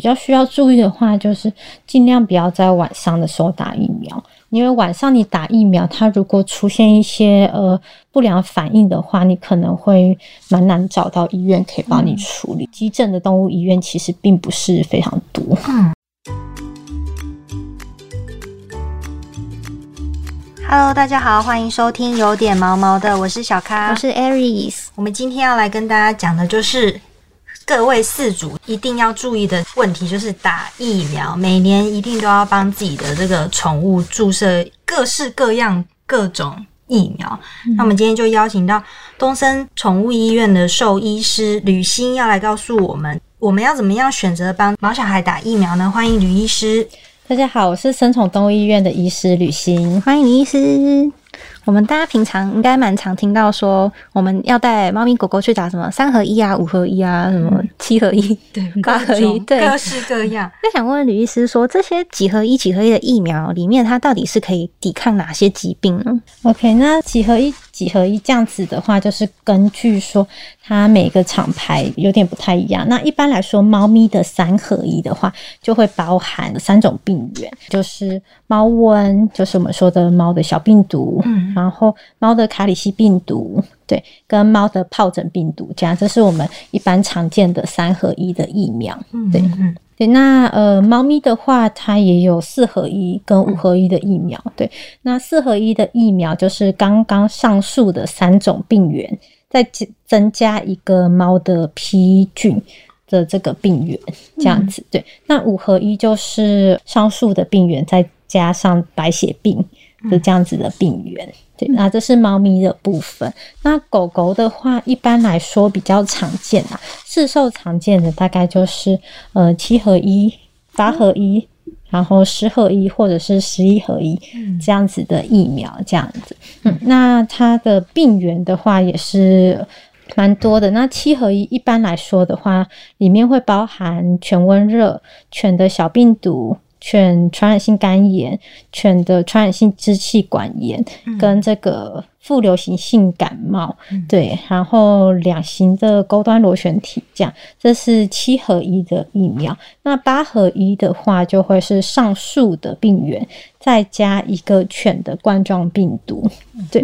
比较需要注意的话，就是尽量不要在晚上的时候打疫苗，因为晚上你打疫苗，它如果出现一些呃不良反应的话，你可能会蛮难找到医院可以帮你处理。急诊的动物医院其实并不是非常多。嗯。Hello，大家好，欢迎收听有点毛毛的，我是小咖，我是 Aries。我们今天要来跟大家讲的就是各位饲主一定要注意的问题，就是打疫苗，每年一定都要帮自己的这个宠物注射各式各样各种疫苗。那我们今天就邀请到东森宠物医院的兽医师吕欣，要来告诉我们，我们要怎么样选择帮毛小孩打疫苗呢？欢迎吕医师。大家好，我是生宠动物医院的医师吕欣，欢迎李医师。我们大家平常应该蛮常听到说，我们要带猫咪狗狗去打什么三合一啊、五合一啊、什么七合一、对 八合一，对，各式各样。那想问吕医师说，这些几合一、几合一的疫苗里面，它到底是可以抵抗哪些疾病呢？OK，那几合一。几合一这样子的话，就是根据说它每个厂牌有点不太一样。那一般来说，猫咪的三合一的话，就会包含三种病原，就是猫瘟，就是我们说的猫的小病毒，嗯，然后猫的卡里西病毒，对，跟猫的疱疹病毒，这样，这是我们一般常见的三合一的疫苗，对，嗯。对，那呃，猫咪的话，它也有四合一跟五合一的疫苗。对，那四合一的疫苗就是刚刚上述的三种病原，再增加一个猫的皮菌的这个病原，这样子。对，那五合一就是上述的病原再加上白血病的这样子的病原。那这是猫咪的部分。那狗狗的话，一般来说比较常见啊，市售常见的大概就是呃七合一、八合一，然后十合一或者是十一合一这样子的疫苗，这样子。嗯，那它的病源的话也是蛮多的。那七合一一般来说的话，里面会包含犬瘟热、犬的小病毒。犬传染性肝炎、犬的传染性支气管炎跟这个副流行性感冒，对，然后两型的钩端螺旋体，这样这是七合一的疫苗。那八合一的话，就会是上述的病原再加一个犬的冠状病毒。对，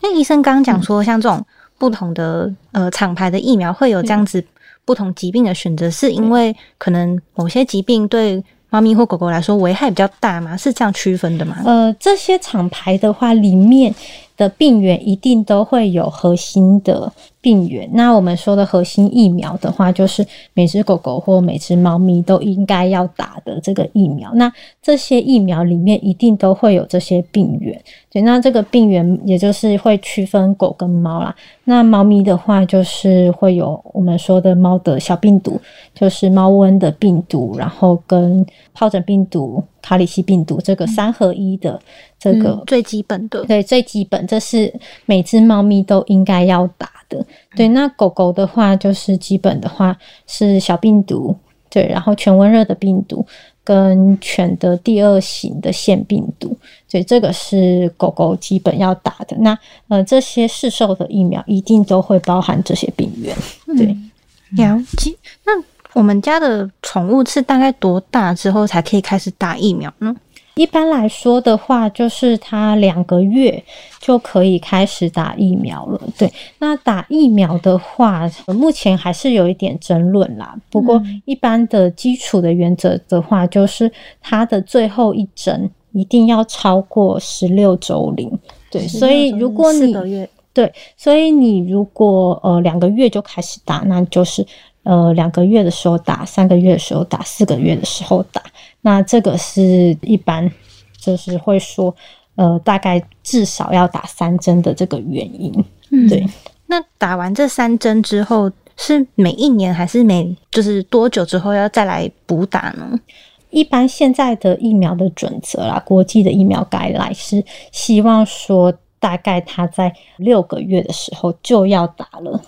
那医生刚刚讲说，像这种不同的呃厂牌的疫苗会有这样子不同疾病的选择，是因为可能某些疾病对。猫咪或狗狗来说，危害比较大吗？是这样区分的吗？呃，这些厂牌的话，里面的病原一定都会有核心的。病原，那我们说的核心疫苗的话，就是每只狗狗或每只猫咪都应该要打的这个疫苗。那这些疫苗里面一定都会有这些病原，对，那这个病原也就是会区分狗跟猫啦。那猫咪的话，就是会有我们说的猫的小病毒，就是猫瘟的病毒，然后跟疱疹病毒、卡里西病毒这个三合一的这个最基本的，对，最基本，这是每只猫咪都应该要打。的对，那狗狗的话就是基本的话是小病毒，对，然后犬瘟热的病毒跟犬的第二型的腺病毒，所以这个是狗狗基本要打的。那呃，这些市售的疫苗一定都会包含这些病原。对，了解。那我们家的宠物是大概多大之后才可以开始打疫苗呢？一般来说的话，就是他两个月就可以开始打疫苗了。对，那打疫苗的话，目前还是有一点争论啦。不过，一般的基础的原则的话，就是它的最后一针一定要超过十六周龄。对，所以如果你对，所以你如果呃两个月就开始打，那就是呃两个月的时候打，三个月的时候打，四个月的时候打。那这个是一般，就是会说，呃，大概至少要打三针的这个原因。对，那打完这三针之后，是每一年还是每就是多久之后要再来补打呢？一般现在的疫苗的准则啦，国际的疫苗改来是希望说，大概他在六个月的时候就要打了。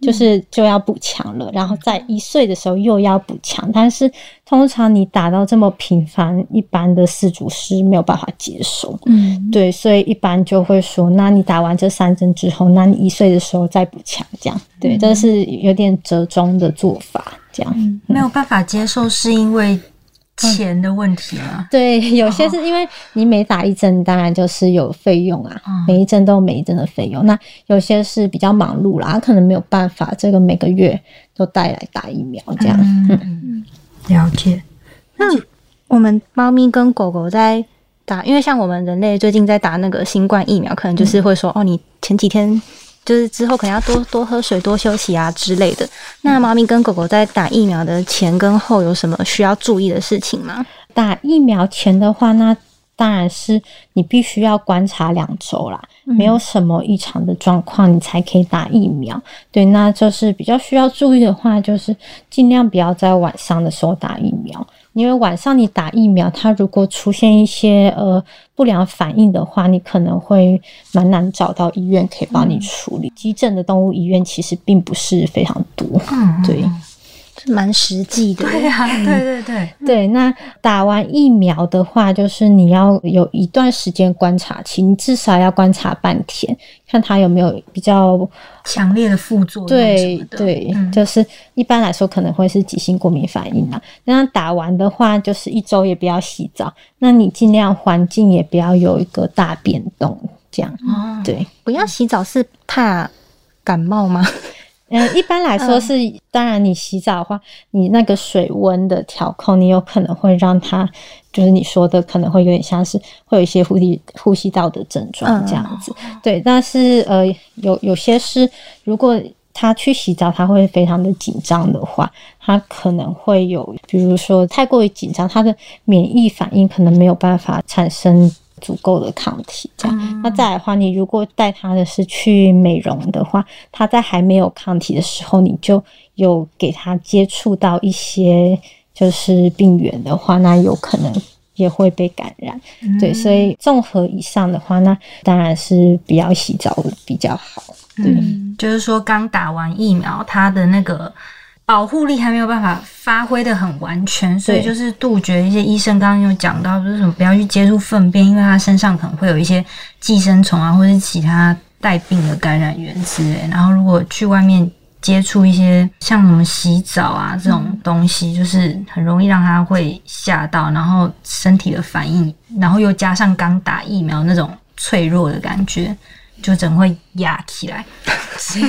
就是就要补强了，然后在一岁的时候又要补强，但是通常你打到这么频繁，一般的饲主是没有办法接受。嗯，对，所以一般就会说，那你打完这三针之后，那你一岁的时候再补强，这样对，这是有点折中的做法。这样。没有办法接受，是因为钱的问题吗？对，有些是因为你每打一针，当然就是有费用啊，嗯每一针都有每一针的费用。那有些是比较忙碌啦，可能没有办法，这个每个月都带来打疫苗这样。嗯嗯，了解。那我们猫咪跟狗狗在打，因为像我们人类最近在打那个新冠疫苗，可能就是会说、哦，你前几天就是之后可能要多多喝水、多休息啊之类的。那猫咪跟狗狗在打疫苗的前跟后有什么需要注意的事情吗？打疫苗前的话，那当然是你必须要观察两周啦，没有什么异常的状况，你才可以打疫苗。对，那就是比较需要注意的话，就是尽量不要在晚上的时候打疫苗，因为晚上你打疫苗，它如果出现一些呃不良反应的话，你可能会蛮难找到医院可以帮你处理。急诊的动物医院其实并不是非常多，嗯，对。是蛮实际的。对啊，对对对，对，那打完疫苗的话，就是你要有一段时间观察期，你至少要观察半天，看它有没有比较强烈的副作用对，对，嗯就是一般来说可能会是急性过敏反应啊。那打完的话，就是一周也不要洗澡，那你尽量环境也不要有一个大变动，这样哦，对。不要洗澡是怕感冒吗？嗯，一般来说是，当然你洗澡的话，你那个水温的调控，你有可能会让它，就是你说的，可能会有点像是会有一些呼吸呼吸道的症状这样子。对，但是呃，有有些是，如果他去洗澡，他会非常的紧张的话，他可能会有，比如说太过于紧张，他的免疫反应可能没有办法产生足够的抗体，这样。那再来的话，你如果带他的是去美容的话，他在还没有抗体的时候，你就有给他接触到一些就是病原的话，那有可能也会被感染。对，所以综合以上的话，那当然是不要洗澡比较好。对，嗯，就是说刚打完疫苗，他的那个保护力还没有办法发挥的很完全，所以就是杜绝一些医生刚刚有讲到，就是什么不要去接触粪便，因为它身上可能会有一些寄生虫啊，或者是其他带病的感染源之类。然后如果去外面接触一些像什么洗澡啊这种东西，就是很容易让它会吓到，然后身体的反应，然后又加上刚打疫苗那种脆弱的感觉，就整会压起来。疾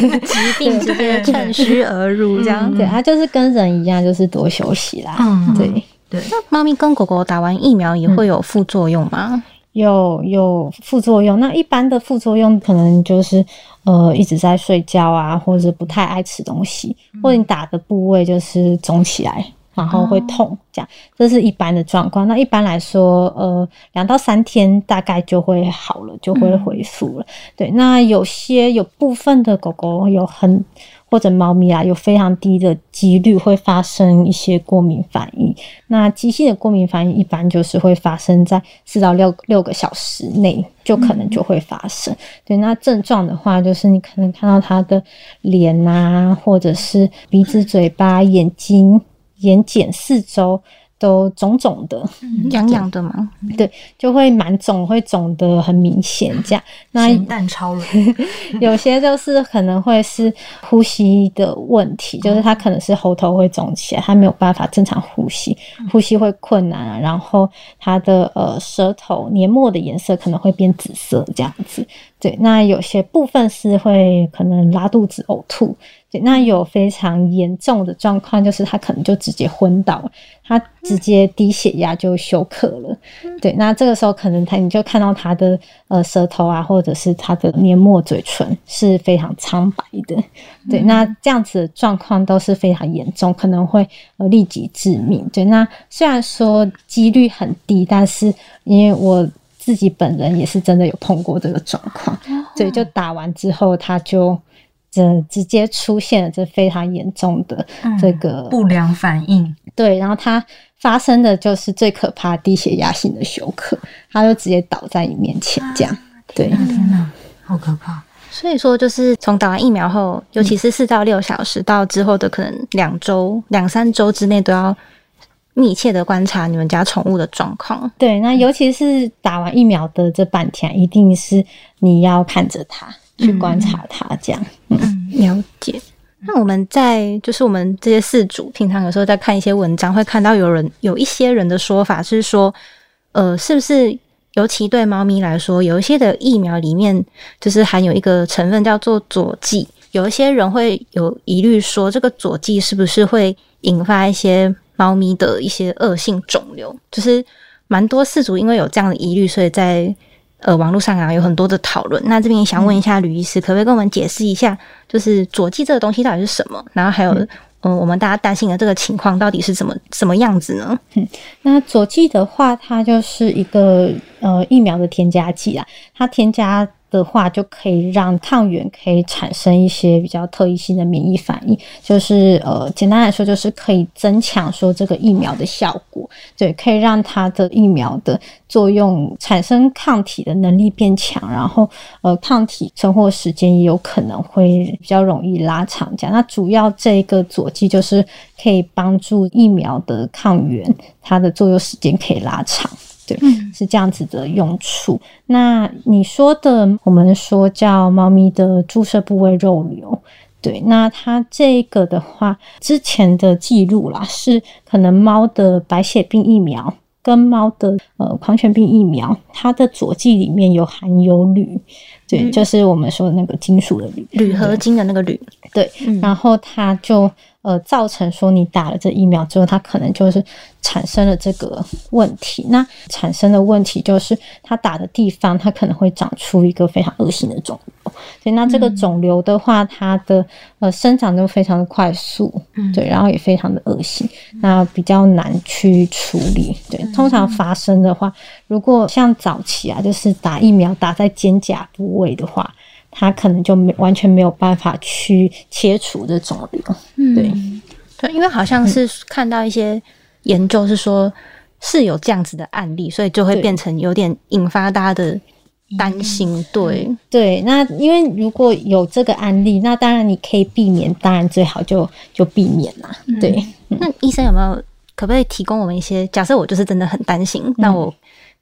病直接趁虚而入，这样。对，它就是跟人一样，就是多休息啦。嗯对。对，猫咪跟狗狗打完疫苗也会有副作用吗？有有副作用，那一般的副作用可能就是呃一直在睡觉啊，或者不太爱吃东西，或者你打的部位就是肿起来，然后会痛，这样这是一般的状况。那一般来说，呃两到三天大概就会好了，就会恢复了。对，那有些有部分的狗狗有很或者猫咪啊，有非常低的几率会发生一些过敏反应。那急性的过敏反应一般就是会发生在四到六六个小时内，就可能就会发生。对，那症状的话，就是你可能看到它的脸啊，或者是鼻子、嘴巴、眼睛、眼睑四周都肿肿的，痒痒的吗？对，就会蛮肿，会肿的很明显这样。那咸蛋超人，有些就是可能会是呼吸的问题，就是他可能是喉头会肿起来，他没有办法正常呼吸，呼吸会困难啊，然后他的呃舌头黏膜的颜色可能会变紫色这样子。对，那有些部分是会可能拉肚子、呕吐。对，那有非常严重的状况，就是他可能就直接昏倒，他直接低血压就休克了。对，那这个时候可能他你就看到他的呃舌头啊，或者是他的黏膜、嘴唇是非常苍白的。对，那这样子的状况都是非常严重，可能会呃立即致命。对，那虽然说几率很低，但是因为我自己本人也是真的有碰过这个状况，所以，就打完之后他就。这直接出现了这非常严重的这个、不良反应，对，然后他发生的就是最可怕低血压性的休克，他就直接倒在你面前这样，对，天哪，好可怕！所以说，就是从打完疫苗后，尤其是四到六小时到之后的可能两周、两三周之内，都要密切的观察你们家宠物的状况。对，那尤其是打完疫苗的这半天，一定是你要看着它，去观察它，这样。嗯了解。那我们在就是我们这些饲主，平常有时候在看一些文章，会看到有人有一些人的说法是说，呃，是不是尤其对猫咪来说，有一些的疫苗里面就是含有一个成分叫做佐剂，有一些人会有疑虑说，这个佐剂是不是会引发一些猫咪的一些恶性肿瘤？就是蛮多饲主因为有这样的疑虑，所以在。呃，网络上啊有很多的讨论。那这边也想问一下吕医师，可不可以跟我们解释一下，就是佐剂这个东西到底是什么？然后还有，嗯，我们大家担心的这个情况到底是怎么什么样子呢？嗯，那佐剂的话，它就是一个呃疫苗的添加剂啊，它添加。的话，就可以让抗原可以产生一些比较特异性的免疫反应，就是呃，简单来说，就是可以增强说这个疫苗的效果，对，可以让它的疫苗的作用产生抗体的能力变强，然后呃，抗体存活时间也有可能会比较容易拉长。这样，那主要这个佐剂就是可以帮助疫苗的抗原它的作用时间可以拉长。对，是这样子的用处。那你说的，我们说叫猫咪的注射部位肉瘤，对，那它这个的话，之前的记录啦，是可能猫的白血病疫苗跟猫的呃狂犬病疫苗，它的佐剂里面有含有铝，对，就是我们说的那个金属的铝，铝合金的那个铝，对，然后它就。呃，造成说你打了这疫苗之后，它可能就是产生了这个问题。那产生的问题就是，它打的地方它可能会长出一个非常恶性的肿瘤。所以，那这个肿瘤的话，它的呃生长就非常的快速，对，然后也非常的恶心，那比较难去处理。对，通常发生的话，如果像早期啊，就是打疫苗打在肩胛部位的话。它可能就没完全没有办法去切除这肿瘤，对对，因为好像是看到一些研究是说是有这样子的案例，所以就会变成有点引发大家的担心。对对，那因为如果有这个案例，那当然你可以避免，当然最好就就避免啦。对，那医生有没有可不可以提供我们一些？假设我就是真的很担心，那我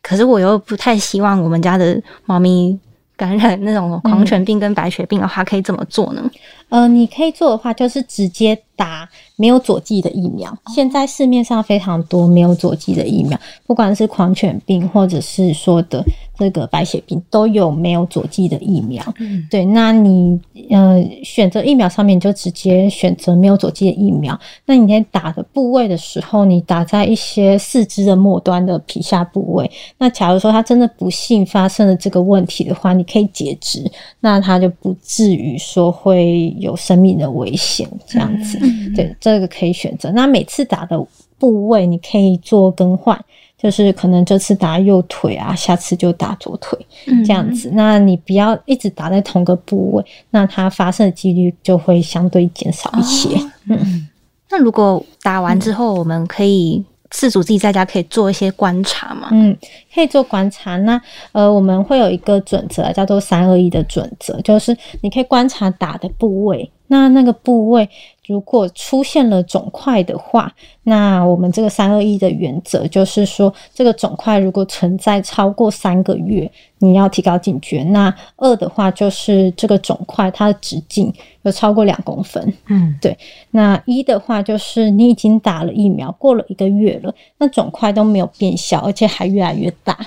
可是我又不太希望我们家的猫咪。感染那种狂犬病跟白血病的话，可以怎么做呢？呃，你可以做的话，就是直接打没有佐剂的疫苗。现在市面上非常多没有佐剂的疫苗，不管是狂犬病或者是说的这个白血病，都有没有佐剂的疫苗。嗯，对，那你呃选择疫苗上面就直接选择没有佐剂的疫苗。那你在打的部位的时候，你打在一些四肢的末端的皮下部位。那假如说它真的不幸发生了这个问题的话，你可以截肢，那它就不至于说会。有生命的危险，这样子，对这个可以选择。那每次打的部位你可以做更换，就是可能这次打右腿啊，下次就打左腿，这样子。那你不要一直打在同个部位，那它发生的几率就会相对减少一些。嗯，那如果打完之后，我们可以。饲主自己在家可以做一些观察嘛？嗯，可以做观察。那呃，我们会有一个准则，叫做三二一的准则，就是你可以观察打的部位，那那个部位。如果出现了肿块的话，那我们这个三二一的原则就是说，这个肿块如果存在超过三个月，你要提高警觉。那二的话就是这个肿块它的直径有超过两公分，嗯，对。那一的话就是你已经打了疫苗，过了一个月了，那肿块都没有变小，而且还越来越大，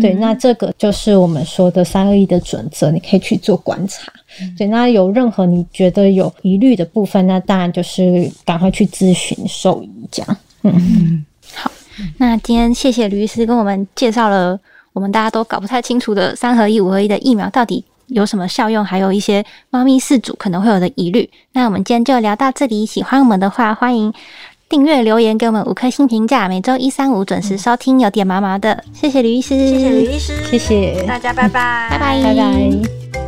对。那这个就是我们说的三二一的准则，你可以去做观察。对，那有任何你觉得有疑虑的部分，那当然就是赶快去咨询兽医这样。嗯，好，那今天谢谢吕医师跟我们介绍了我们大家都搞不太清楚的三合一、五合一的疫苗到底有什么效用，还有一些猫咪饲主可能会有的疑虑。那我们今天就聊到这里，喜欢我们的话，欢迎订阅、留言给我们五颗星评价。每周一、三、五准时收听，有点麻麻的。谢谢吕医师，谢谢吕医师，谢谢大家，拜拜，拜拜，拜拜。